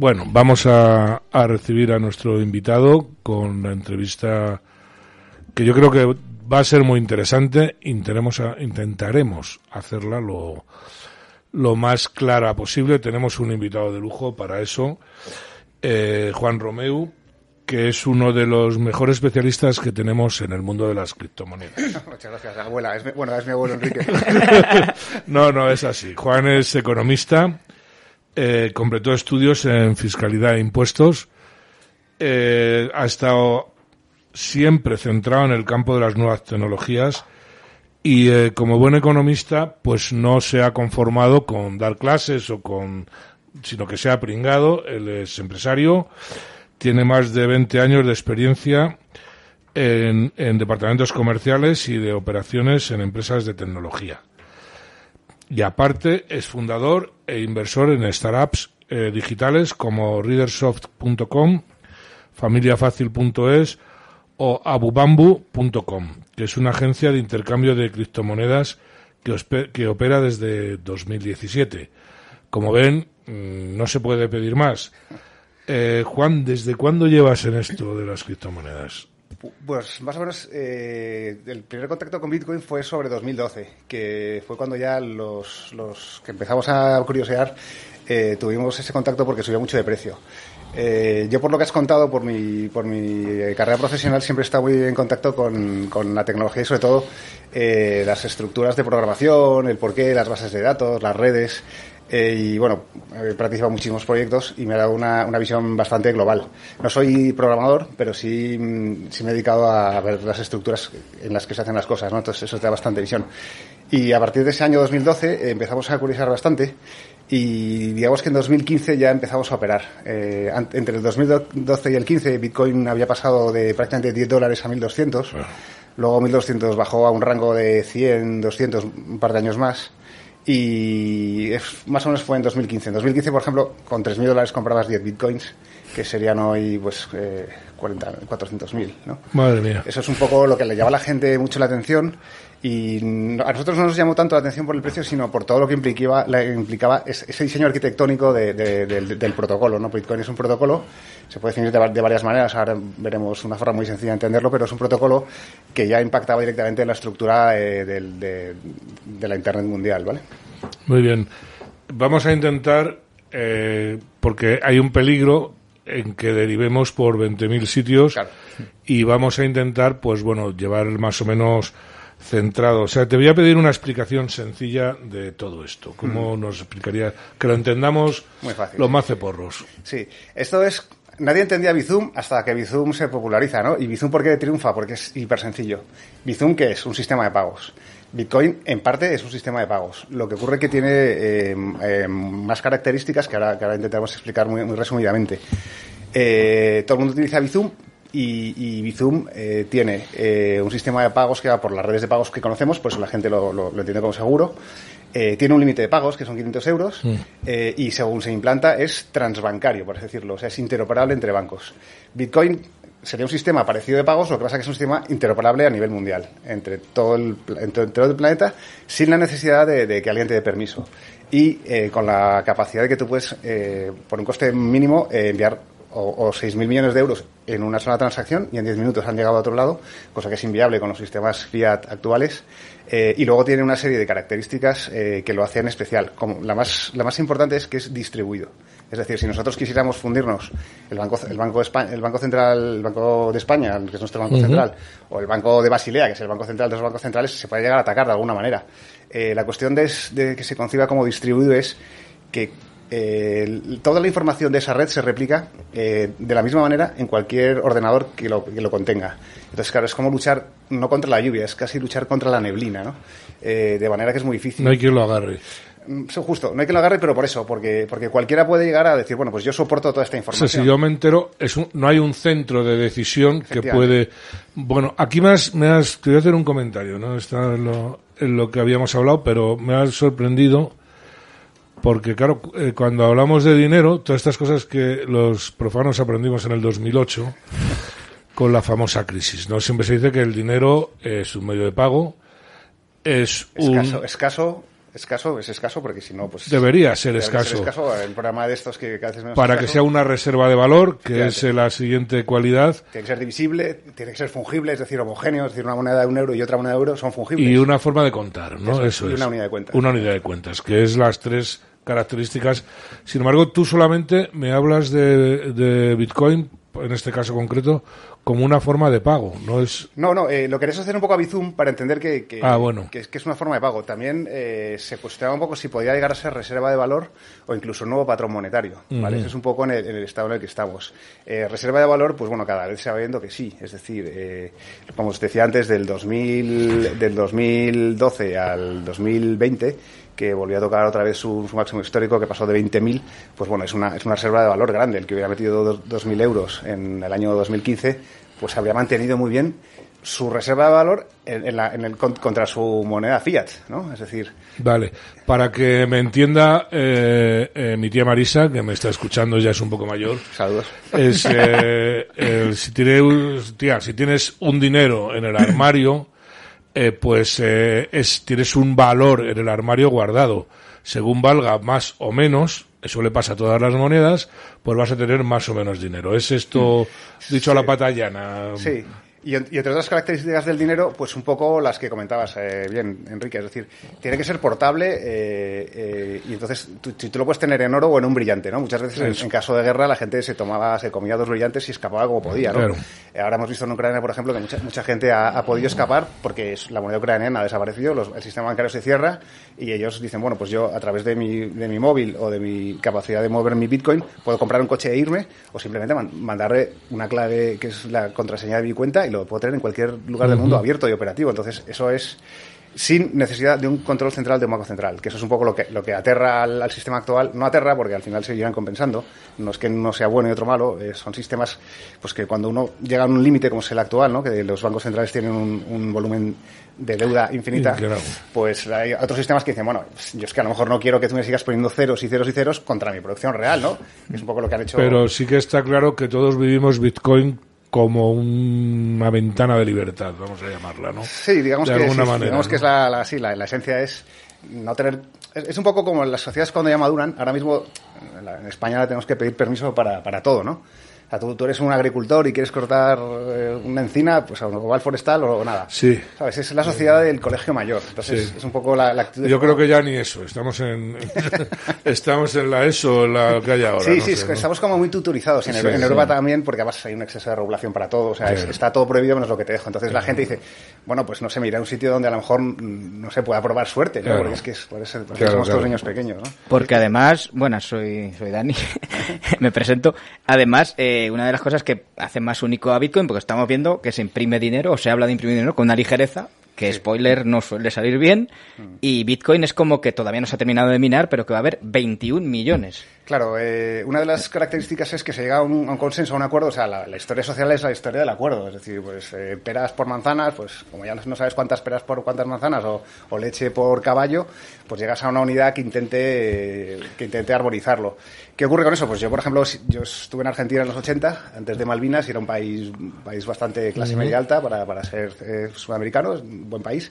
Bueno, vamos a, a recibir a nuestro invitado con la entrevista que yo creo que va a ser muy interesante. Intentaremos, intentaremos hacerla lo, lo más clara posible. Tenemos un invitado de lujo para eso, eh, Juan Romeu, que es uno de los mejores especialistas que tenemos en el mundo de las criptomonedas. Muchas gracias, abuela. Es mi, bueno, es mi abuelo Enrique. no, no, es así. Juan es economista, eh, completó estudios en fiscalidad e impuestos, eh, ha estado siempre centrado en el campo de las nuevas tecnologías y eh, como buen economista pues no se ha conformado con dar clases o con sino que se ha pringado. Él es empresario tiene más de 20 años de experiencia en, en departamentos comerciales y de operaciones en empresas de tecnología y aparte es fundador e inversor en startups eh, digitales como readersoft.com familiafacil.es o abubambu.com, que es una agencia de intercambio de criptomonedas que, que opera desde 2017. Como ven, mm, no se puede pedir más. Eh, Juan, ¿desde cuándo llevas en esto de las criptomonedas? Pues más o menos eh, el primer contacto con Bitcoin fue sobre 2012, que fue cuando ya los, los que empezamos a curiosear eh, tuvimos ese contacto porque subía mucho de precio. Eh, yo, por lo que has contado, por mi, por mi eh, carrera profesional, siempre he estado muy en contacto con, con la tecnología y, sobre todo, eh, las estructuras de programación, el porqué, las bases de datos, las redes. Eh, y bueno, he participado en muchísimos proyectos y me ha dado una, una, visión bastante global. No soy programador, pero sí, mm, sí me he dedicado a ver las estructuras en las que se hacen las cosas, ¿no? Entonces eso te da bastante visión. Y a partir de ese año 2012 eh, empezamos a curiosar bastante y digamos que en 2015 ya empezamos a operar. Eh, entre el 2012 y el 15 Bitcoin había pasado de prácticamente 10 dólares a 1200. Bueno. Luego 1200 bajó a un rango de 100, 200, un par de años más. Y es, más o menos fue en 2015. En 2015, por ejemplo, con 3.000 dólares comprabas 10 bitcoins, que serían hoy pues eh, 400.000. ¿no? Madre mía. Eso es un poco lo que le llama a la gente mucho la atención y a nosotros no nos llamó tanto la atención por el precio, sino por todo lo que implicaba, la, implicaba ese diseño arquitectónico de, de, de, del protocolo. ¿no? Bitcoin es un protocolo, se puede definir de, varias maneras, ahora veremos una forma muy sencilla de entenderlo, pero es un protocolo que ya impactaba directamente en la estructura eh, de, la Internet mundial. ¿vale? Muy bien. Vamos a intentar, eh, porque hay un peligro en que derivemos por 20.000 sitios claro. y vamos a intentar, pues bueno, llevar más o menos centrado. O sea, te voy a pedir una explicación sencilla de todo esto. ¿Cómo mm. nos explicaría? Que lo entendamos Muy fácil, los más ceporros. Sí, esto es... Nadie entendía Bizum hasta que Bizum se populariza, ¿no? ¿Y Bizum por qué triunfa? Porque es hiper sencillo. Bizum, ¿qué es? Un sistema de pagos. Bitcoin, en parte, es un sistema de pagos. Lo que ocurre es que tiene eh, eh, más características que ahora, que ahora intentaremos explicar muy, muy resumidamente. Eh, todo el mundo utiliza Bizum, y, y Bizum eh, tiene eh, un sistema de pagos que va por las redes de pagos que conocemos, pues la gente lo, lo, lo entiende como seguro. Eh, tiene un límite de pagos, que son 500 euros, Mm. y según se implanta es transbancario, por así decirlo, o sea, es interoperable entre bancos. Bitcoin sería un sistema parecido de pagos, lo que pasa es que es un sistema interoperable a nivel mundial, entre todo el, entre todo el planeta, sin la necesidad de, de que alguien te dé permiso. Y eh, con la capacidad de que tú puedes, eh, por un coste mínimo, eh, enviar o, o 6.000 millones de euros en una sola transacción y en 10 minutos han llegado a otro lado, cosa que es inviable con los sistemas fiat actuales. Eh, y luego tiene una serie de características eh, que lo hacen especial. Como la, más, la más importante es que es distribuido. Es decir, si nosotros quisiéramos fundirnos el Banco, el banco, de España, el banco Central, el Banco de España, que es nuestro Banco uh -huh. Central, o el Banco de Basilea, que es el Banco Central de los bancos centrales, se puede llegar a atacar de alguna manera. Eh, la cuestión de, de que se conciba como distribuido es que eh, toda la información de esa red se replica eh, de la misma manera en cualquier ordenador que lo, que lo, contenga. Entonces, claro, es como luchar no contra la lluvia, es casi luchar contra la neblina, ¿no? Eh, de manera que es muy difícil. No hay quien lo agarre. Justo, no hay que lo agarre, pero por eso, porque, porque cualquiera puede llegar a decir, bueno, pues yo soporto toda esta información. O sea, si yo me entero, es un, no hay un centro de decisión que puede. Bueno, aquí me has, me has, te voy a hacer un comentario, ¿no? Está en lo, en lo que habíamos hablado, pero me has sorprendido porque claro, eh, cuando hablamos de dinero, todas estas cosas que los profanos aprendimos en el 2008 con la famosa crisis, ¿no? Siempre se dice que el dinero es un medio de pago, es un escaso, escaso Escaso, es escaso porque si no, pues... Debería ser debería escaso. escaso en un programa de estos que menos Para que escaso. sea una reserva de valor, que Fíjate. es eh, la siguiente cualidad, Tiene que ser divisible, tiene que ser fungible, es decir, homogéneo, es decir, una moneda de un euro y otra moneda de euro son fungibles. y una forma de contar, ¿no? Eso Eso, es, y es. una unidad de cuentas. Una unidad de cuentas, que es las tres características. Sin embargo, tú solamente me hablas de, de Bitcoin, en este caso concreto, como una forma de pago, no es... No, no, eh, lo querés hacer un poco a Bizum para entender que, que, Ah, bueno. que, es, que es una forma de pago. También eh, se cuestionaba un poco si podía llegar a ser reserva de valor o incluso nuevo patrón monetario. ¿vale? Es un poco en el, en el estado en el que estamos. Eh, reserva de valor, pues bueno, cada vez se va viendo que sí. Es decir, eh, como os decía antes, del, 2000, del 2012 al 2020 que volvió a tocar otra vez su, su máximo histórico, que pasó de 20.000, pues bueno, es una, es una reserva de valor grande. El que hubiera metido dos- 2.000 euros en el año 2015, pues habría mantenido muy bien su reserva de valor en, la- en el, con- contra su moneda fiat, ¿no? Es decir, Vale, para que me entienda eh, eh, mi tía Marisa, que me está escuchando, ya es un poco mayor, saludos. es eh, el- si, tiene- tía, si tienes un dinero en el armario, eh, pues eh, es, tienes un valor en el armario guardado. Según valga más o menos, eso le pasa a todas las monedas, pues vas a tener más o menos dinero. ¿Es esto dicho a la pata llana? Sí. Y, y entre otras características del dinero, pues un poco las que comentabas eh, bien, Enrique. Es decir, tiene que ser portable eh, eh, y entonces tú, tú- lo puedes tener en oro o en un brillante, ¿no? Muchas veces en, caso de guerra la gente se tomaba, se comía dos brillantes y escapaba como podía, ¿no? Claro. Ahora hemos visto en Ucrania, por ejemplo, que mucha, mucha gente ha, ha podido escapar porque la moneda ucraniana ha desaparecido, los- el sistema bancario se cierra y ellos dicen, bueno, pues yo a través de mi, de mi móvil o de mi capacidad de mover mi Bitcoin puedo comprar un coche e irme o simplemente man- mandarle una clave que es la contraseña de mi cuenta y lo puedo tener en cualquier lugar del mundo abierto y operativo. Entonces, eso es sin necesidad de un control central de un banco central, que eso es un poco lo que, lo que aterra al, al sistema actual. No aterra porque al final se irán compensando. No es que uno sea bueno y otro malo, eh, son sistemas pues que cuando uno llega a un límite como es el actual, ¿no? que los bancos centrales tienen un, un volumen de deuda infinita, Claro. pues hay otros sistemas que dicen, bueno, yo es que a lo mejor no quiero que tú me sigas poniendo ceros y ceros y ceros contra mi producción real, ¿no? Es un poco lo que han hecho. Pero sí que está claro que todos vivimos Bitcoin como una ventana de libertad, vamos a llamarla, ¿no? Sí, digamos de que, alguna sí, manera, digamos ¿no? que es la, la, sí, la, la esencia es no tener... Es, es un poco como las sociedades cuando ya maduran. Ahora mismo en, la- en España tenemos que pedir permiso para, para todo, ¿no? O sea, tú, tú eres un agricultor y quieres cortar eh, una encina, pues o va al forestal o nada. Sí. ¿Sabes? Es la sociedad del colegio mayor. Entonces Sí. es un poco la, la actitud... Yo creo que ya ni eso, estamos en estamos en la ESO, en la que hay ahora. Sí, no sí, sé, es que ¿no? estamos como muy tuturizados. En, Sí, en sí. Europa también, porque además hay un exceso de regulación para todo. O sea, es- está todo prohibido menos lo que te dejo. Entonces la gente dice, bueno, pues no sé, me iré a un sitio donde a lo mejor mm, no se pueda probar suerte, ¿no? Claro. Porque es que es- por eso, porque Claro, somos claro. todos niños pequeños, ¿no? Porque además, bueno, soy, soy Dani, me presento. Además, eh, una de las cosas que hace más único a Bitcoin, porque estamos viendo que se imprime dinero, o se habla de imprimir dinero con una ligereza, que spoiler no suele salir bien, y Bitcoin es como que todavía no se ha terminado de minar, pero que va a haber 21 millones. Claro, eh, una de las características es que se llega a un, a un consenso, a un acuerdo. O sea, la, la historia social es la historia del acuerdo. Es decir, pues eh, peras por manzanas, pues como ya no sabes cuántas peras por cuántas manzanas o, o leche por caballo, pues llegas a una unidad que intente, eh, que intente armonizarlo. ¿Qué ocurre con eso? Pues yo, por ejemplo, si- yo estuve en Argentina en los 80, antes de Malvinas, y era un país, un país bastante clase media alta para, para ser eh, sudamericano, un buen país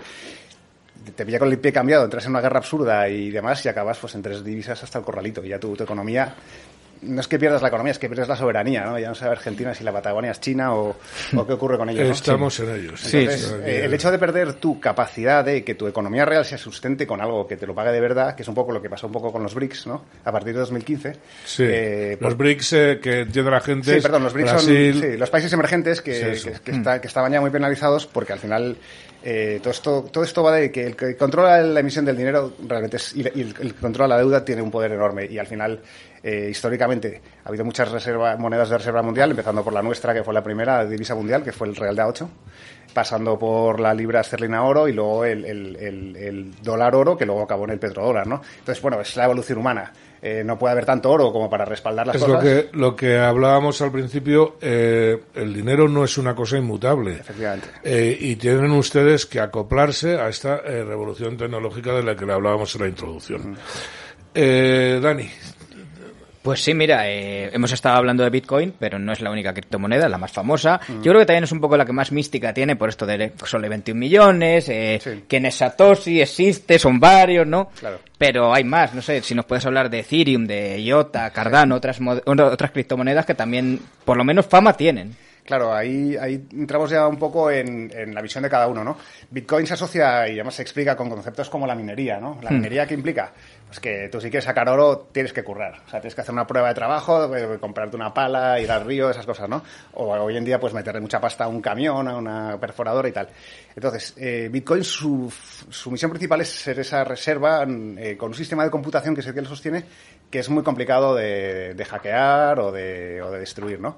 te pilla con el pie cambiado, entras en una guerra absurda y demás y acabas pues en tres divisas hasta el corralito. Y ya tu, tu economía, no es que pierdas la economía, es que pierdes la soberanía, ¿no? Ya no sabe Argentina si la Patagonia es China o, o qué ocurre con ellos, ¿no? Estamos en ellos. Sí, Entonces, sí. eh, el hecho de perder tu capacidad de que tu economía real se sustente con algo que te lo pague de verdad, que es un poco lo que pasó un poco con los BRICS, ¿no? A partir de 2015. Sí. eh, los BRICS eh, que entiende la gente. Sí, perdón, los BRICS Brasil, son sí, los países emergentes que, que- está- que estaban ya muy penalizados porque al final eh, todo, esto, todo esto va de que el que controla la emisión del dinero realmente es, y, el que controla la deuda tiene un poder enorme y al final eh, históricamente ha habido muchas reserva, monedas de reserva mundial, empezando por la nuestra que fue la primera divisa mundial que fue el real de A8 pasando por la libra esterlina oro y luego el, el- el- el dólar oro que luego acabó en el petrodólar, ¿no? Entonces, bueno, es la evolución humana. Eh, no puede haber tanto oro como para respaldar las Es cosas. lo que, lo que hablábamos al principio, eh, el dinero no es una cosa inmutable. Efectivamente. Eh, y tienen ustedes que acoplarse a esta eh, revolución tecnológica de la que le hablábamos en la introducción. Eh, Dani, Pues sí, mira, eh, hemos estado hablando de Bitcoin, pero no es la única criptomoneda, la más famosa. Yo creo que también es un poco la que más mística tiene por esto de solo 21 millones, eh, Sí. quién es Satoshi, existe, son varios, ¿no? Claro. Pero hay más, no sé, si nos puedes hablar de Ethereum, de IOTA, Cardano, otras, otras criptomonedas que también, por lo menos, fama tienen. Claro, ahí, ahí entramos ya un poco en, en la visión de cada uno, ¿no? Bitcoin se asocia y además se explica con conceptos como la minería, ¿no? La minería que implica, pues que tú si quieres sacar oro tienes que currar, o sea, tienes que hacer una prueba de trabajo, eh, comprarte una pala, ir al río, esas cosas, ¿no? O hoy en día pues meterle mucha pasta a un camión, a una perforadora y tal. Entonces, eh, Bitcoin su, su misión principal es ser esa reserva eh, con un sistema de computación que es el que lo sostiene, que es muy complicado de, de hackear o de, o de destruir, ¿no?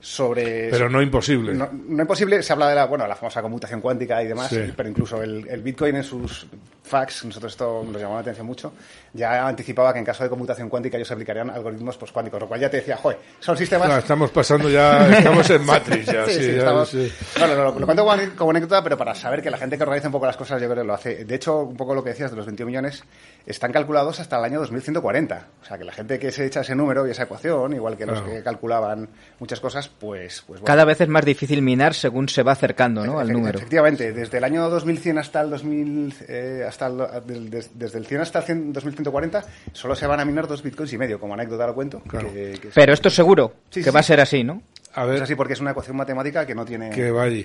Sobre, Pero no imposible. no, no imposible, se habla de la, bueno, la famosa computación cuántica y demás, Sí. pero incluso el, el Bitcoin en sus facts, nosotros esto nos llamó la atención mucho, ya anticipaba que en caso de computación cuántica ellos aplicarían algoritmos pues, cuánticos, lo cual ya te decía, joder, son sistemas... No, estamos pasando ya, estamos en Matrix ya, Sí, sí, sí, ya, estamos- sí. Bueno, lo, lo cuento como, anécdota, pero para saber que la gente que organiza un poco las cosas, yo creo que lo hace. De hecho, un poco lo que decías de los 21 millones, están calculados hasta el año 2140. O sea, que la gente que se echa ese número y esa ecuación, igual que los Claro. que calculaban muchas cosas, pues, pues bueno. Cada vez es más difícil minar según se va acercando, ¿no? Al número. Efectivamente, desde el año 2100 hasta el 2000, eh, hasta el, del- des- desde el 100 hasta el 100 2140, solo se van a minar dos bitcoins y medio, como anécdota lo cuento. Claro. que- que es- Pero esto es seguro, Sí, que sí, va a ser así, ¿no? A es ver, así porque es una ecuación matemática que no tiene... que vaya.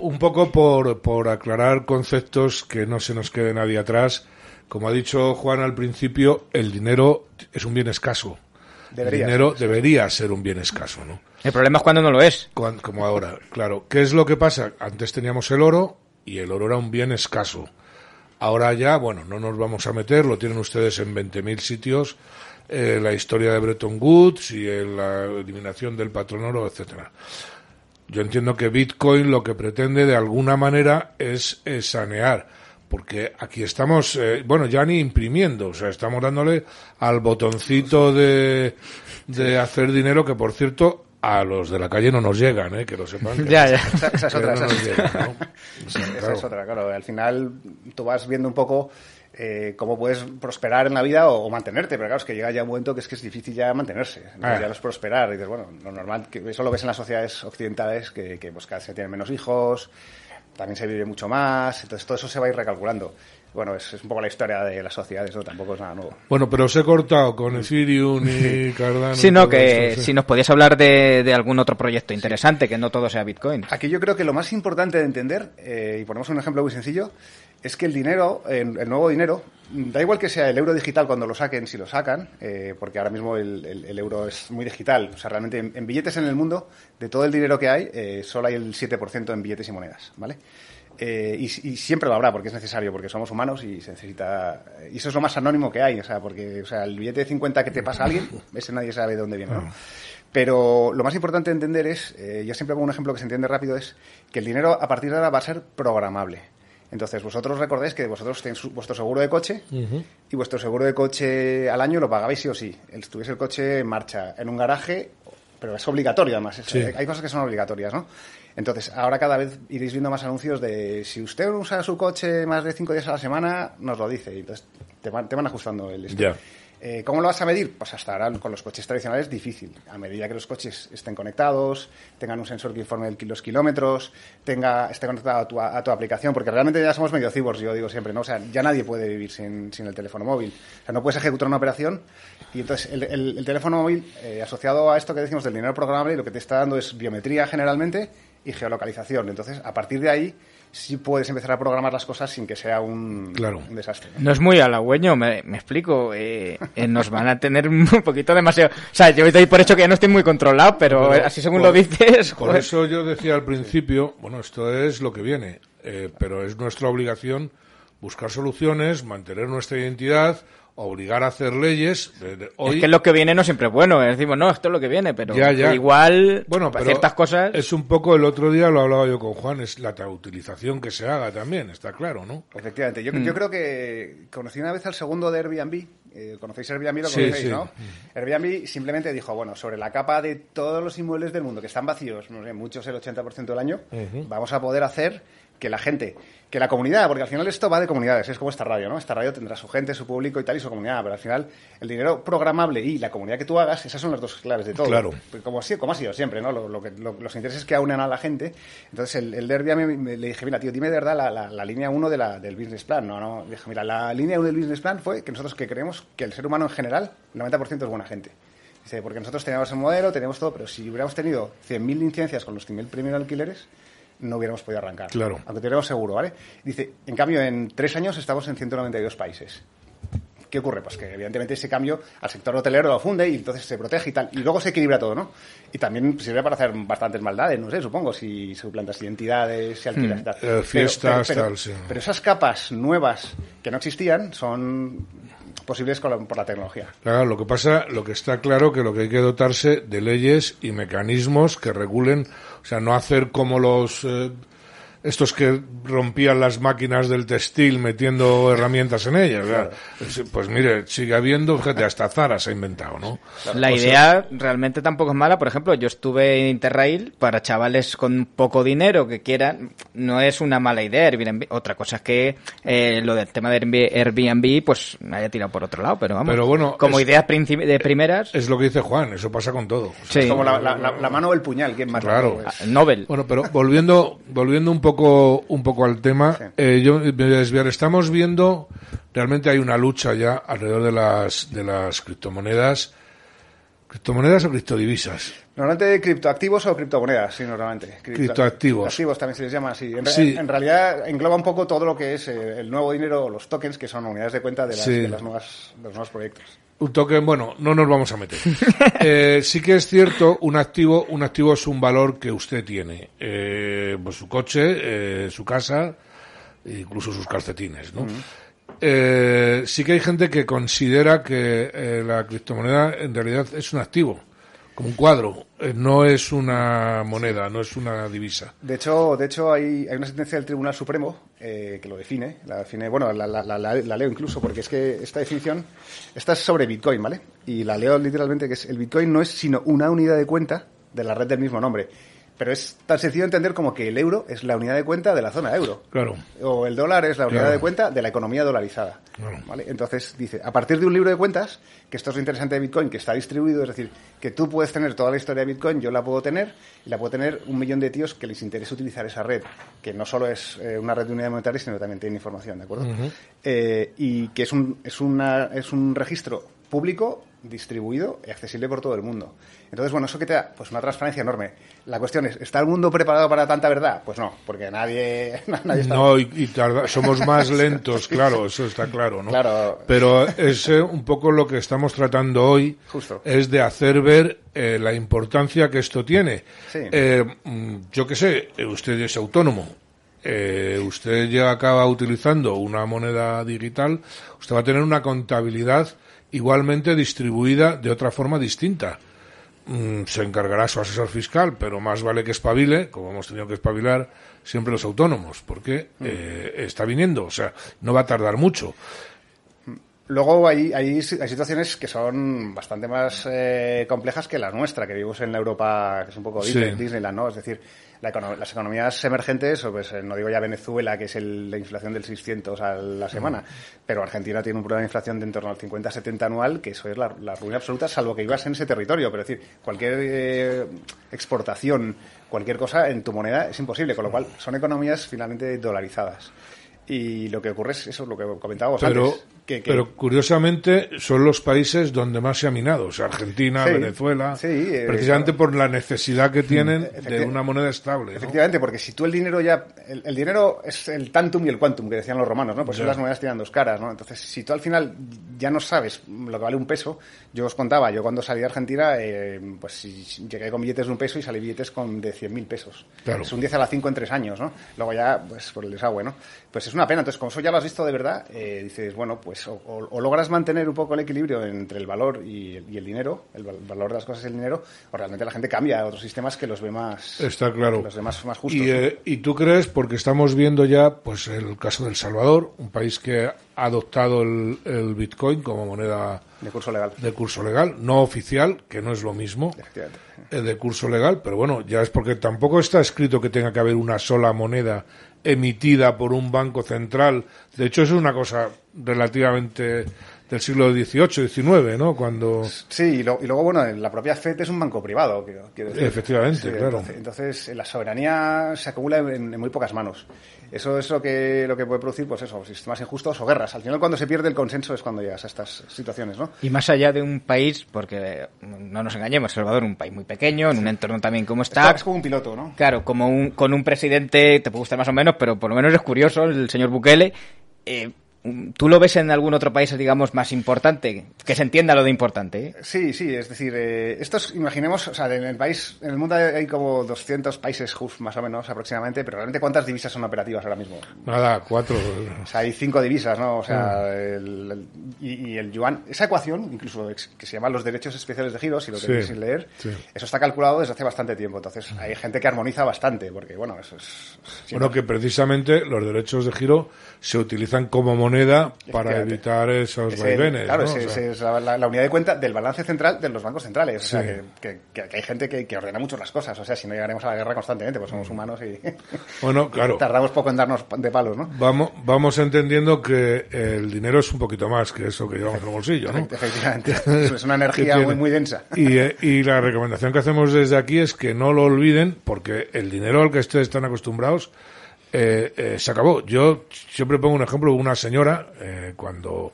Un poco por, por aclarar conceptos que no se nos quede nadie atrás. Como ha dicho Juan al principio, el dinero es un bien escaso. Debería el dinero debería ser un bien escaso, ¿no? El problema es cuando no lo es. Como ahora, claro. ¿Qué es lo que pasa? Antes teníamos el oro y el oro era un bien escaso. Ahora ya, bueno, no nos vamos a meter, lo tienen ustedes en 20.000 sitios, eh, la historia de Bretton Woods y eh, la eliminación del patrón oro, etcétera. Yo entiendo que Bitcoin lo que pretende de alguna manera es, eh, sanear, porque aquí estamos, eh, bueno, ya ni imprimiendo, o sea, estamos dándole al botoncito de, de hacer dinero que, por cierto, a los de la calle no nos llegan, ¿eh? que lo sepan. que- Ya, ya. Esa, esa es otra, no esa nos es- llegan, ¿no? O sea, Esa claro. es otra, claro. Al final tú vas viendo un poco eh, cómo puedes prosperar en la vida o, o mantenerte, pero claro, es que llega ya un momento que es que es difícil ya mantenerse. Ah. ya no es prosperar. Y dices, bueno, lo normal, que eso lo ves en las sociedades occidentales, que, que pues, cada vez se tienen menos hijos, también se vive mucho más, entonces todo eso se va a ir recalculando. Bueno, es, es un poco la historia de las sociedades, eso tampoco es nada nuevo. Bueno, pero os he cortado con Ethereum y Cardano. Sí, no, que esto, sí. si nos podías hablar de, de algún otro proyecto interesante, que no todo sea Bitcoin. Aquí yo creo que lo más importante de entender, eh, y ponemos un ejemplo muy sencillo, es que el dinero, el, el nuevo dinero, da igual que sea el euro digital cuando lo saquen, si lo sacan, eh, porque ahora mismo el, el- el euro es muy digital. O sea, realmente en, en billetes en el mundo, de todo el dinero que hay, eh, solo hay el 7% en billetes y monedas, ¿vale? Eh, y, y siempre lo habrá porque es necesario, porque somos humanos y se necesita. Y eso es lo más anónimo que hay, o sea, porque o sea, el billete de 50 que te pasa a alguien, ese nadie sabe de dónde viene, ¿no? Pero lo más importante de entender es, eh, yo siempre pongo un ejemplo que se entiende rápido, es que el dinero a partir de ahora va a ser programable. Entonces, vosotros recordéis que vosotros tenéis vuestro seguro de coche y vuestro seguro de coche al año lo pagabais sí o sí. Estuviese el coche en marcha, en un garaje, pero es obligatorio además. es- Sí. Hay cosas que son obligatorias, ¿no? Entonces, ahora cada vez iréis viendo más anuncios de si usted usa su coche más de cinco días a la semana, nos lo dice. Y entonces te van, te van ajustando el esto. Ya. Eh, ¿Cómo lo vas a medir? Pues hasta ahora con los coches tradicionales difícil. A medida que los coches estén conectados, tengan un sensor que informe los kilómetros, tenga, esté conectado a tu, a tu aplicación, porque realmente ya somos medio cibors, yo digo siempre, ¿no? O sea, ya nadie puede vivir sin, sin el teléfono móvil. O sea, no puedes ejecutar una operación y entonces el, el- el teléfono móvil, eh, asociado a esto que decimos del dinero programable, lo que te está dando es biometría generalmente y geolocalización. Entonces, a partir de ahí, sí puedes empezar a programar las cosas sin que sea un, Claro. un desastre. No es muy halagüeño, me, me explico. eh, eh, nos van a tener un poquito demasiado. O sea, yo doy por hecho que ya no estoy muy controlado, pero, Pero así según por- lo dices. Por joder. eso yo decía al principio, bueno, esto es lo que viene, eh, pero es nuestra obligación buscar soluciones, mantener nuestra identidad, obligar a hacer leyes. Hoy, Es que lo que viene no siempre es bueno. eh, Decimos, no, esto es lo que viene, pero Ya, ya. igual, bueno, para pero ciertas cosas. es un poco el otro día lo hablaba yo con Juan, es la utilización que se haga también, está claro, ¿no? Efectivamente. Yo, Mm. yo creo que conocí una vez al segundo de Airbnb. Eh, ¿Conocéis Airbnb? Lo conocéis, sí. ¿no? Airbnb simplemente dijo, bueno, sobre la capa de todos los inmuebles del mundo que están vacíos, no sé, muchos el 80% del año, vamos a poder hacer que la gente que la comunidad, porque al final esto va de comunidades, es como esta radio, ¿no? Esta radio tendrá su gente, su público y tal, y su comunidad, pero al final el dinero programable y la comunidad que tú hagas, esas son las dos claves de todo. Claro. Pues como, como ha sido siempre, ¿no? Lo, que, los intereses que aunan a la gente. Entonces el, el derby a mí me, le dije, mira, tío, dime de verdad la, la, línea 1 de la, del business plan. No, no, dije, mira, la línea 1 del business plan fue que nosotros que creemos que el ser humano en general, el 90% es buena gente. Dice, porque nosotros teníamos el modelo, teníamos todo, pero si hubiéramos tenido 100.000 licencias con los 100.000 primeros alquileres, no hubiéramos podido arrancar. Claro. Aunque tuviéramos seguro, ¿vale? Dice, en cambio, en tres años estamos en 192 países. ¿Qué ocurre? Pues que evidentemente ese cambio al sector hotelero lo funde y entonces se protege y tal. Y luego se equilibra todo, ¿no? Y también sirve para hacer bastantes maldades, no sé, supongo, si suplantas identidades, si alquilas y tal. Eh, fiestas, pero, tal, sí. pero esas capas nuevas que no existían son posibles por la tecnología. Claro, lo que pasa, lo que está claro que lo que hay que dotarse de leyes y mecanismos que regulen, o sea, no hacer como los eh, estos que rompían las máquinas del textil metiendo herramientas en ellas. Pues, mire, sigue habiendo, fíjate, hasta Zara se ha inventado, ¿no? La O sea, idea realmente tampoco es mala. Por ejemplo, yo estuve en Interrail para chavales con poco dinero que quieran. No es una mala idea Airbnb. Otra cosa es que eh, lo del tema de Airbnb- pues haya tirado por otro lado. Pero vamos, Pero bueno, como es- ideas de primeras, es lo que dice Juan, eso pasa con todo. O sea, sí. Como la, la- la- la mano o el puñal, ¿quién más? Claro. Pues, Ah, Nobel. Bueno, pero volviendo, volviendo un poco, un poco al tema, Sí. eh, yo me voy a desviar. Estamos viendo, realmente hay una lucha ya alrededor de las, de las criptomonedas, criptomonedas o criptodivisas. Normalmente criptoactivos o criptomonedas, sí, normalmente. Cripto- Criptoactivos. Criptoactivos también se les llama así. En, Sí. en realidad engloba un poco todo lo que es eh, el nuevo dinero, los tokens, que son unidades de cuenta de, las, Sí. de las nuevas, de los nuevos proyectos. Un token, bueno, no nos vamos a meter. Eh, sí que es cierto, un activo, un activo es un valor que usted tiene. Eh, pues su coche, eh, su casa, incluso sus calcetines, ¿no? Eh, sí que hay gente que considera que eh, la criptomoneda en realidad es un activo, un cuadro. Eh, no es una moneda, no es una divisa. De hecho, de hecho hay, hay una sentencia del Tribunal Supremo eh, que lo define. La define, bueno, la, la- la- la- la leo incluso porque es que esta definición, esta es sobre Bitcoin, ¿vale? Y la leo literalmente que es el Bitcoin no es sino una unidad de cuenta de la red del mismo nombre. Pero es tan sencillo de entender como que el euro es la unidad de cuenta de la zona euro. Claro. O el dólar es la unidad Claro. de cuenta de la economía dolarizada. Claro. ¿vale? Entonces, dice, a partir de un libro de cuentas, que esto es lo interesante de Bitcoin, que está distribuido, es decir, que tú puedes tener toda la historia de Bitcoin, yo la puedo tener, y la puedo tener un millón de tíos que les interesa utilizar esa red, que no solo es eh, una red de unidades monetarias, sino que también tiene información, ¿de acuerdo? Eh, y que es un, es, una, es un registro público, distribuido y accesible por todo el mundo. Entonces, bueno, eso que te da pues una transparencia enorme. La cuestión es, ¿está el mundo preparado para tanta verdad? Pues no, porque nadie, nadie está... No, y, y tarda- somos más lentos, claro, eso está claro, ¿no? Claro. Pero es un poco lo que estamos tratando hoy, Justo. es de hacer ver eh, la importancia que esto tiene. Sí. Eh, mm, yo qué sé, usted es autónomo. eh, usted ya acaba utilizando una moneda digital, usted va a tener una contabilidad igualmente distribuida de otra forma distinta. Mm, se encargará su asesor fiscal, pero más vale que espabile, como hemos tenido que espabilar siempre los autónomos, porque eh, está viniendo, o sea, no va a tardar mucho. Luego hay, hay, hay situaciones que son bastante más eh, complejas que la nuestra, que vivimos en la Europa, que es un poco Sí. Disneyland, ¿no? Es decir, la econo- las economías emergentes, pues eh, no digo ya Venezuela, que es el- la inflación del 600 a la semana, pero Argentina tiene un problema de inflación de en torno al 50-70 anual, que eso es la, la ruina absoluta, salvo que vivas en ese territorio. Pero es decir, cualquier eh, exportación, cualquier cosa en tu moneda es imposible, con lo cual son economías finalmente dolarizadas. Y lo que ocurre es eso, lo que comentábamos Pero, antes. Que, que- pero curiosamente son los países donde más se ha minado, o sea, Argentina, Sí, Venezuela, sí, eh, precisamente por la necesidad que tienen de una moneda estable. ¿no? Efectivamente, porque si tú el dinero ya. El, el dinero es el tantum y el quantum que decían los romanos, ¿no? Pues Ya. las monedas tienen dos caras, ¿no? Entonces, si tú al final ya no sabes lo que vale un peso, yo os contaba, yo cuando salí de Argentina, eh, pues llegué con billetes de un peso y salí billetes con de 100.000 pesos. Claro. Es un 10 a la 5 en tres años, ¿no? Luego ya, pues por el desagüe, ¿no? Pues es una pena. Entonces, como eso ya lo has visto de verdad, eh, dices, bueno, pues o, o- o logras mantener un poco el equilibrio entre el valor y el, y el dinero, el val- valor de las cosas y el dinero, o realmente la gente cambia a otros sistemas que los ve más. Está claro. Los demás más justos. Y, eh, y tú crees, porque estamos viendo ya pues el caso del Salvador, un país que adoptado el, el Bitcoin como moneda De curso legal. de curso legal, no oficial, que no es lo mismo, eh, de curso legal, pero bueno, ya es porque tampoco está escrito que tenga que haber una sola moneda emitida por un banco central. De hecho, es una cosa relativamente del siglo XVIII, XIX, ¿no? Cuando... Sí, y, lo- y luego, bueno, la propia FED es un banco privado. quiero- quiero decir. Efectivamente, claro. Entonces, entonces, eh, la soberanía se acumula en, en muy pocas manos. Eso es lo que, lo que puede producir, pues eso, sistemas injustos o guerras. Al final, cuando se pierde el consenso es cuando llegas a estas situaciones, ¿no? Y más allá de un país, porque no nos engañemos, El Salvador es un país muy pequeño, en un entorno también como está. Es como un piloto, ¿no? Claro, como un, con un presidente, te puede gustar más o menos, pero por lo menos es curioso, el señor Bukele. Eh, ¿Tú lo ves en algún otro país, digamos, más importante? Que se entienda lo de importante. ¿eh? Sí, sí, es decir, eh, estos, imaginemos, o sea, en el país, en el mundo hay como 200 países just, más o menos, aproximadamente, pero realmente ¿cuántas divisas son operativas ahora mismo? Nada, cuatro. O sea, hay cinco divisas, ¿no? O sea, Mm. el- el- y, y el yuan, esa ecuación, incluso ex- que se llama los derechos especiales de giro, si lo Sí, tenéis sin leer, sí. eso está calculado desde hace bastante tiempo. Entonces, hay gente que armoniza bastante, porque, bueno, eso es... Bueno, que precisamente los derechos de giro se utilizan como moneda para evitar esos vaivenes. claro, ¿no? ese- O sea, ese es la, la- la unidad de cuenta del balance central de los bancos centrales. O sea, que, que- que hay gente que, que ordena mucho las cosas. O sea, si no llegaremos a la guerra constantemente, pues somos humanos y Bueno, claro. tardamos poco en darnos de palos, ¿no? Vamos, vamos entendiendo que el dinero es un poquito más que eso que llevamos en el bolsillo, ¿no? Efectivamente. Es una energía muy, muy densa. Y, eh, y la recomendación que hacemos desde aquí es que no lo olviden, porque el dinero al que ustedes están acostumbrados eh, eh, se acabó. Yo siempre pongo un ejemplo, una señora, eh, cuando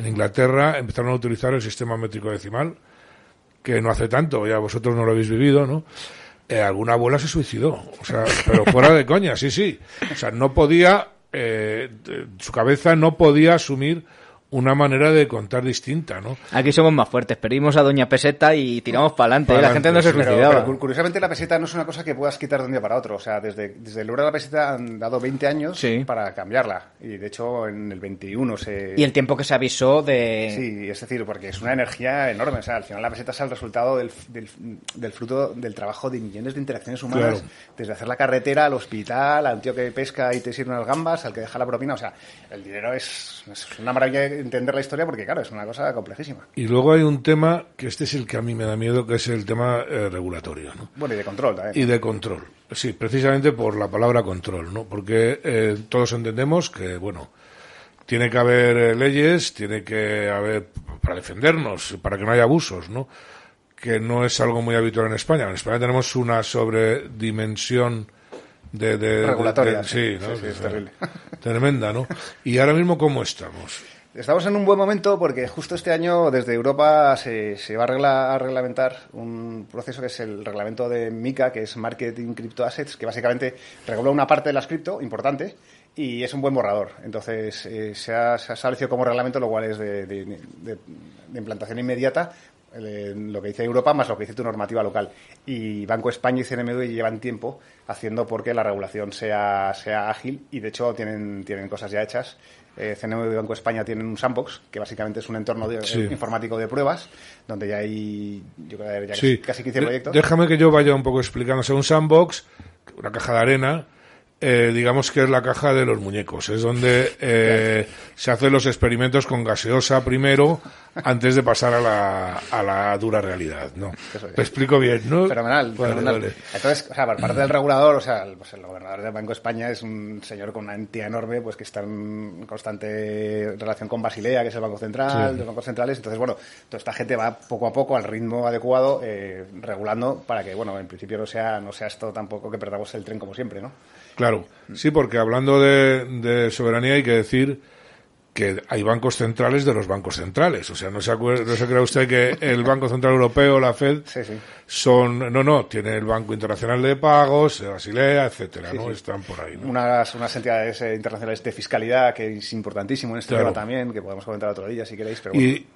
en Inglaterra empezaron a utilizar el sistema métrico decimal, que no hace tanto, ya vosotros no lo habéis vivido, ¿no? Eh, alguna abuela se suicidó, o sea, pero fuera de coña, sí, sí. O sea, no podía, eh, de- su cabeza no podía asumir una manera de contar distinta, ¿no? Aquí somos más fuertes, perdimos a Doña Peseta y tiramos para adelante. Pa'lante, La gente no se suicidaba. pero curiosamente la peseta no es una cosa que puedas quitar de un día para otro. O sea, desde, desde el euro a la peseta han dado 20 años Sí. para cambiarla. Y de hecho en el 21 se... Y el tiempo que se avisó de... Sí, es decir, porque es una energía enorme. O sea, al final la peseta es el resultado del, del, del fruto del trabajo de millones de interacciones humanas. Claro. Desde hacer la carretera al hospital, al tío que pesca y te sirve unas gambas, al que deja la propina. O sea, el dinero es, es una maravilla entender la historia porque, claro, es una cosa complejísima. Y luego hay un tema, que este es el que a mí me da miedo, que es el tema eh, regulatorio, ¿no? Bueno, y de control también. Y de control. Sí, precisamente por la palabra control, ¿no? Porque eh, todos entendemos que, bueno, tiene que haber eh, leyes, tiene que haber, para defendernos, para que no haya abusos, ¿no? Que no es algo muy habitual en España. En España tenemos una sobredimensión de... de Regulatoria, de- sí. sí, ¿no? Sí, sí, es terrible. Tremenda, ¿no? Y ahora mismo, ¿cómo estamos? Estamos en un buen momento porque justo este año desde Europa se, se va a, regla- a reglamentar un proceso que es el reglamento de MICA, que es Marketing Crypto Assets, que básicamente regula una parte de las cripto importante y es un buen borrador. Entonces eh, se, ha, establecido como reglamento, lo cual es de, de- de- implantación inmediata lo que dice Europa más lo que dice tu normativa local. Y Banco España y CNMV llevan tiempo haciendo porque la regulación sea, sea ágil y de hecho tienen, tienen cosas ya hechas. Eh, CNMV y Banco España tienen un sandbox, que básicamente es un entorno de- Sí. informático de pruebas, donde ya hay yo creo que ya Sí. casi 15 De- proyectos. Déjame que yo vaya un poco explicándose. Un sandbox, una caja de arena, eh, digamos que es la caja de los muñecos. Es donde eh, se hacen los experimentos con gaseosa primero, antes de pasar a la, a la dura realidad. ¿no? Eso. Te explico bien, ¿no? Fenomenal, Vale, fenomenal. vale. Entonces, o sea, por parte del regulador, o sea, el, pues el gobernador del Banco de España es un señor con una entidad enorme, pues que está en constante relación con Basilea, que es el Banco Central, Sí. los bancos centrales. Entonces, bueno, toda esta gente va poco a poco al ritmo adecuado, eh, regulando para que, bueno, en principio no sea, no sea esto tampoco que perdamos el tren como siempre, ¿no? Claro, sí, porque hablando de, de soberanía hay que decir que hay bancos centrales de los bancos centrales. O sea, no se, acuer- no se crea usted que el Banco Central Europeo, la Fed, Sí, sí. son... No, no, tiene el Banco Internacional de Pagos, Basilea, etcétera, Sí, ¿no? Están por ahí, ¿no? Unas, unas entidades eh, internacionales de fiscalidad, que es importantísimo en este Claro. tema también, que podemos comentar otro día si queréis, pero bueno. Y,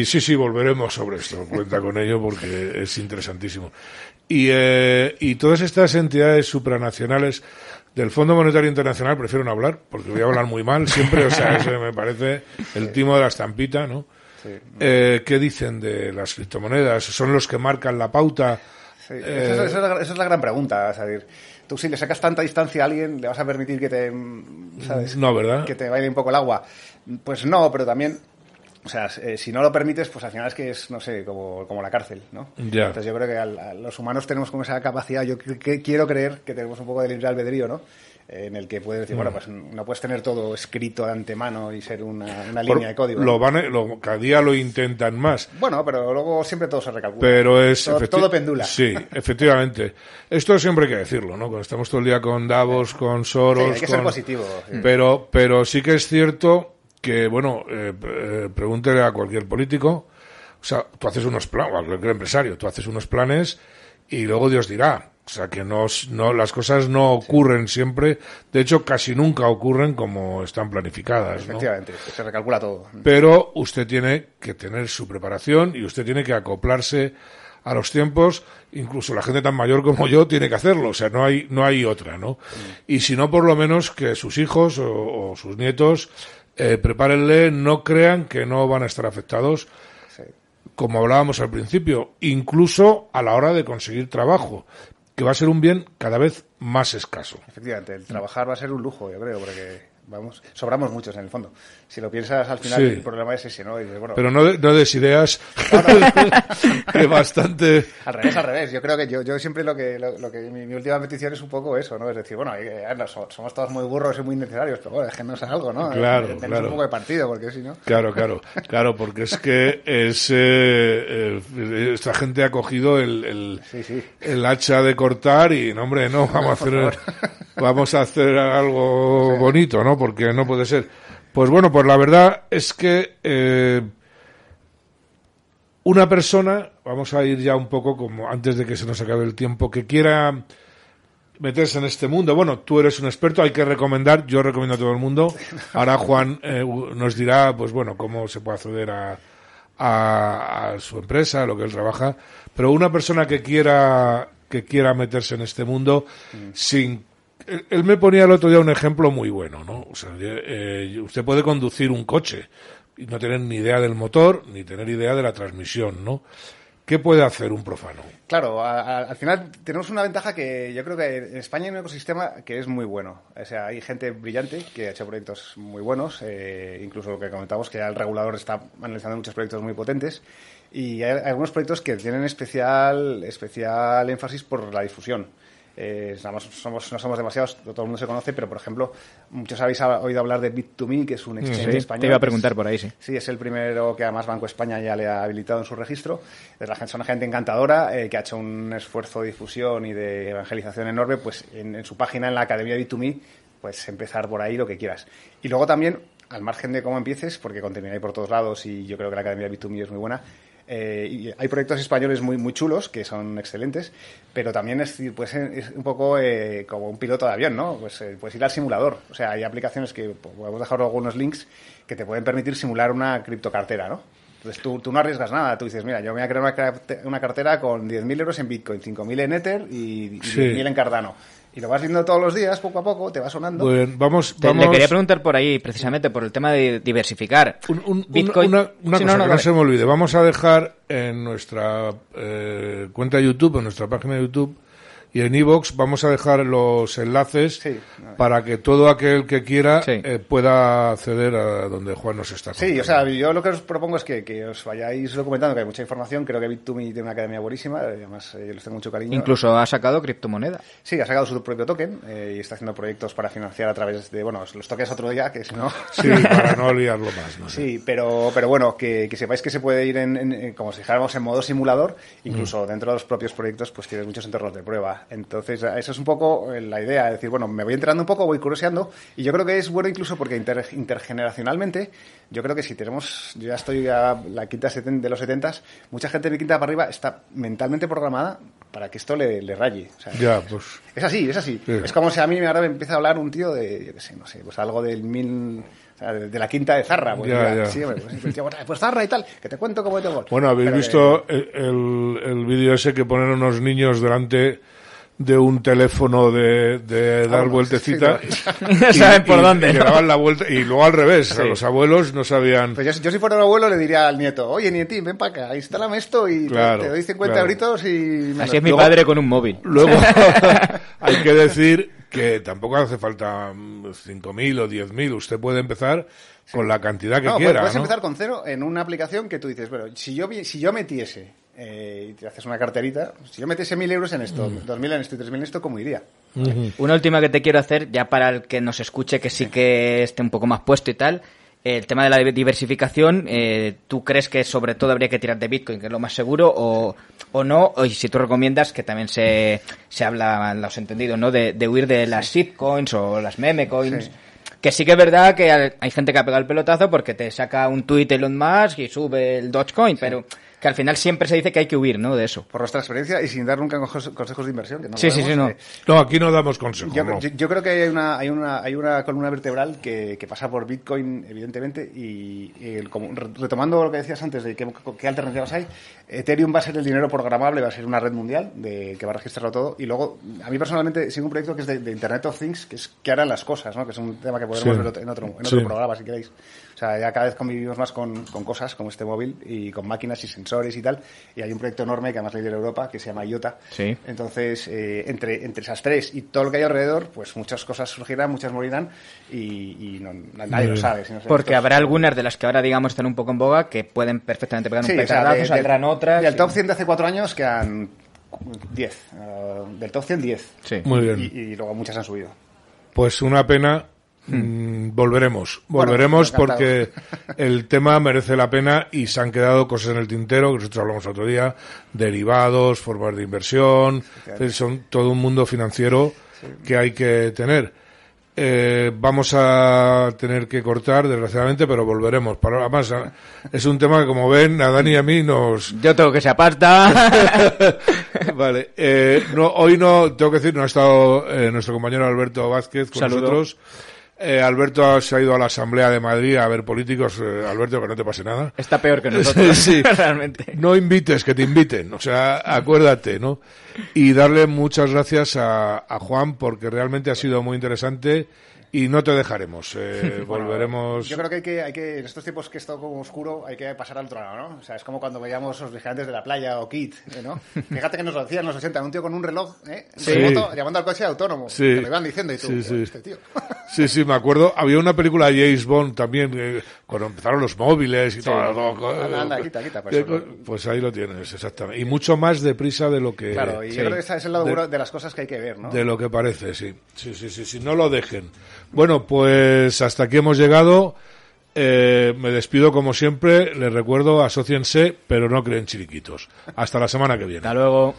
y sí, sí, volveremos sobre esto. Cuenta con ello porque es interesantísimo. Y, eh, y todas estas entidades supranacionales del Fondo Monetario Internacional prefiero no hablar porque voy a hablar muy mal siempre. O sea, eso me parece el timo de la estampita, ¿no? Sí. Eh, ¿Qué dicen de las criptomonedas? ¿Son los que marcan la pauta? Sí, Eh, esa, es, esa es la, esa es la gran pregunta. Es decir, tú si le sacas tanta distancia a alguien, le vas a permitir que te, ¿sabes? No, ¿verdad? Que te baile un poco el agua. Pues no, pero también o sea, eh, si no lo permites, pues al final es que es, no sé, como, como la cárcel, ¿no? Entonces yo creo que al- a los humanos tenemos como esa capacidad, yo que- que quiero creer que tenemos un poco de libre albedrío, ¿no? Eh, En el que puedes decir, Mm. bueno, pues no puedes tener todo escrito de antemano y ser una, línea de código. Lo van, lo- cada día lo intentan más. Bueno, pero luego siempre todo se recalcula. Pero es. Todo, todo pendula. Sí, efectivamente. Esto siempre hay que decirlo, ¿no? Cuando estamos todo el día con Davos, con Soros. Sí, hay que ser positivo, sí. Pero, pero sí que es cierto que, bueno, eh, eh, pregúntele a cualquier político. O sea, tú haces unos planes, o a cualquier empresario, tú haces unos planes y luego Dios dirá. O sea, que no, no, las cosas no ocurren siempre. De hecho, casi nunca ocurren como están planificadas, ¿no? Efectivamente, se recalcula todo. pero usted tiene que tener su preparación y usted tiene que acoplarse a los tiempos, incluso la gente tan mayor como yo tiene que hacerlo, o sea, no hay, no hay otra, ¿no? Y si no, por lo menos que sus hijos o, o sus nietos eh, prepárenle, no crean que no van a estar afectados, Sí. como hablábamos al principio, incluso a la hora de conseguir trabajo, que va a ser un bien cada vez más escaso. Efectivamente, el trabajar va a ser un lujo, yo creo, porque vamos, sobramos muchos en el fondo. Si lo piensas al final, Sí. el problema es ese, ¿no? Y dices, bueno, Pero no, de- no des ideas que bastante... Al revés, al revés. Yo creo que yo, yo siempre lo que, lo, lo que mi, mi última petición es un poco eso, ¿no? Es decir, bueno, somos todos muy burros y muy necesarios, pero bueno, es que no es algo, ¿no? Claro, Tenemos claro. un poco de partido, porque si no. Claro, claro, claro, porque es que es, eh, eh, esta gente ha cogido el, el, Sí, sí. el hacha de cortar y, no, hombre, no, vamos a hacer, vamos a hacer algo bonito, ¿no? Porque no puede ser. Pues bueno, pues la verdad es que eh, una persona, vamos a ir ya un poco como antes de que se nos acabe el tiempo, que quiera meterse en este mundo. Bueno, tú eres un experto, hay que recomendar, yo recomiendo a todo el mundo. Ahora Juan eh, nos dirá, pues bueno, cómo se puede acceder a, a, a su empresa, a lo que él trabaja. Pero una persona que quiera que quiera meterse en este mundo sin él, me ponía el otro día un ejemplo muy bueno, ¿no? O sea, eh, usted puede conducir un coche y no tener ni idea del motor ni tener idea de la transmisión, ¿no? ¿Qué puede hacer un profano? Claro, al final tenemos una ventaja que yo creo que en España hay un ecosistema que es muy bueno. O sea, hay gente brillante que ha hecho proyectos muy buenos, eh, incluso lo que comentamos, que ya el regulador está analizando muchos proyectos muy potentes. Y hay algunos proyectos que tienen especial, especial énfasis por la difusión. Eh, somos, somos- no somos demasiados, todo el mundo se conoce, pero por ejemplo, muchos habéis ha- oído hablar de Bit2Me, que es un exchange Sí, español. te iba a preguntar por ahí, sí. Sí, es el primero que además Banco España ya le ha habilitado en su registro. Es la gente, son una gente encantadora eh, que ha hecho un esfuerzo de difusión y de evangelización enorme. Pues en, en su página, en la Academia B2Me, pues empezar por ahí lo que quieras. Y luego también, al margen de cómo empieces, porque contenido hay por todos lados y yo creo que la Academia B2Me es muy buena. Eh, y hay proyectos españoles muy muy chulos que son excelentes, pero también es, pues, es un poco eh, como un piloto de avión, ¿no? Pues eh, puedes ir al simulador. O sea, hay aplicaciones que pues, podemos dejar algunos links que te pueden permitir simular una criptocartera, ¿no? Entonces tú, tú no arriesgas nada, tú dices, mira, yo me voy a crear una, una cartera con 10.000 euros en Bitcoin, 5.000 en Ether y, y Sí. 10.000 en Cardano. Y lo vas viendo todos los días, poco a poco, te va sonando. Bien, vamos, Te-. Le quería preguntar por ahí, precisamente, por el tema de diversificar. Un- un- Bitcoin. Una, una Sí, cosa no, no, que no se me olvide. Vamos a dejar en nuestra eh, cuenta de YouTube, en nuestra página de YouTube y en iVoox, vamos a dejar los enlaces Sí. para que todo aquel que quiera Sí. eh, pueda acceder a donde Juan nos está Sí, o sea, yo lo que os propongo es que, que os vayáis documentando, que hay mucha información. Creo que Bit2Me tiene una academia buenísima, eh, además eh, yo les tengo mucho cariño. Incluso ha sacado criptomoneda. Sí, ha sacado su propio token eh, y está haciendo proyectos para financiar a través de, bueno, los tokens otro día, que si no... Sí, para no liarlo más. No sé. Sí, pero, pero bueno, que, que sepáis que se puede ir en, en- en- como si dijéramos, en modo simulador, incluso Mm. dentro de los propios proyectos, pues tienes muchos entornos de prueba. Entonces, eso es un poco eh, la idea, es decir, bueno, me voy enterando un poco, voy curioseando, y yo creo que es bueno incluso porque inter- intergeneracionalmente, yo creo que si tenemos, yo ya estoy a la quinta seten- de los setentas, mucha gente de mi quinta para arriba está mentalmente programada para que esto le, le raye. O sea, Ya, pues. es así, es así. Sí. Es como si a mí ahora me empieza a hablar un tío de, yo qué sé, no sé, pues algo del mil, o sea, de, la quinta de Zarra. Pues, Ya, mira, ya. sí, hombre, pues, pues Zarra y tal, que te cuento cómo te gol. Bueno, habéis Pero, visto el, el, el vídeo ese que ponen unos niños delante de un teléfono de, de dar Vamos, vueltecita. sí, saben por dónde, que ¿no? daban la vuelta y luego al revés. a los abuelos no sabían. Pues yo, yo si fuera un abuelo le diría al nieto, oye nietín, ven para acá, instálame esto y te- Claro, te doy 50 claro. euritos y... me Así lo- es mi Luego- padre con un móvil. Luego hay que decir que tampoco hace falta 5.000 o 10.000. Usted puede empezar con la cantidad que no, quiera. Puedes ¿no? empezar con cero en una aplicación que tú dices, bueno, si yo, si yo metiese eh, y te haces una carterita, si yo metiese 1.000 euros en esto, 2.000 en esto y 3.000 en esto, ¿cómo iría? Una última que te quiero hacer, ya para el que nos escuche, que sí que esté un poco más puesto y tal. El tema de la diversificación, eh, ¿tú crees que sobre todo habría que tirar de Bitcoin, que es lo más seguro, o, o no? O si tú recomiendas, que también se, se habla, los entendidos, ¿no? De, de huir de las shitcoins o las meme coins. Sí. Que sí que es verdad que hay gente que ha pegado el pelotazo porque te saca un tweet Elon Musk y sube el Dogecoin, pero que al final siempre se dice que hay que huir, ¿no? De eso. Por nuestra experiencia y sin dar nunca consejos, de inversión. Que no Sí, sí, sí, no. eh, No, aquí no damos consejos. Yo, no. yo- yo creo que hay una, hay una, hay una columna vertebral que, que pasa por Bitcoin, evidentemente, y, y el- como- re- retomando lo que decías antes de qué, qué alternativas hay, Ethereum va a ser el dinero programable, va a ser una red mundial de, que va a registrarlo todo. Y luego, a mí personalmente sigo un proyecto que es de, de Internet of Things, que es que harán las cosas, ¿no? que es un tema que podremos Sí. ver en otro, en otro Sí. programa, si queréis. O sea, ya cada vez convivimos más con, con cosas como este móvil y con máquinas y sensores y tal. Y hay un proyecto enorme que además lidera Europa que se llama IOTA. Sí. Entonces, eh, entre, entre esas tres y todo lo que hay alrededor, pues muchas cosas surgirán, muchas morirán y, y no- nadie lo sabe. si no se- Porque estos- habrá algunas de las que ahora, digamos, están un poco en boga que pueden perfectamente pegar Sí, un o sea, petardazo, de- saldrán otras. Y- top 100 de hace cuatro años quedan 10. eh, del top 100, 10. Sí. Muy bien. Y, y luego muchas han subido. Pues una pena. Mm, volveremos, volveremos porque el tema merece la pena y se han quedado cosas en el tintero que nosotros hablamos otro día, derivados, formas de inversión, son todo un mundo financiero que hay que tener. Eh, vamos a tener que cortar, desgraciadamente, pero volveremos. Para, además, a- es un tema que, como ven, a Dani y a mí nos, Yo tengo que se aparta. vale, eh, no, hoy no, tengo que decir, no ha estado eh, nuestro compañero Alberto Vázquez con Saludo. nosotros. Eh, Alberto se ha ido a la Asamblea de Madrid a ver políticos. Eh, Alberto, que no te pase nada. Está peor que nosotros, Sí. realmente. No invites, que te inviten. O sea, acuérdate, ¿no? Y darle muchas gracias a, a Juan porque realmente ha sido muy interesante y no te dejaremos. Eh, volveremos. Yo creo que hay, que hay que, en estos tiempos que es todo como oscuro, hay que pasar al otro lado, ¿no? O sea, es como cuando veíamos los vigilantes de la playa o Kit, ¿eh, ¿no? Fíjate que nos lo decían en los 80, un tío con un reloj, ¿eh? Sí. Remoto, llamando al coche autónomo. Sí. Que lo iban diciendo y tú, Sí, sí. este tío. Sí, sí, me acuerdo. Había una película de James Bond también, eh, cuando empezaron los móviles y todo. todo- Anda, anda, quita, quita, pues Eh. Pues ahí lo tienes, exactamente. Y mucho más deprisa de lo que, Claro, y Sí. yo creo que ese es el lado de las cosas que hay que ver, ¿no? de lo que parece, sí. Sí, sí, sí, sí, no lo dejen. Bueno, pues hasta aquí hemos llegado. Eh, me despido como siempre. Les recuerdo, asóciense, pero no creen chiriquitos. Hasta la semana que viene. Hasta luego.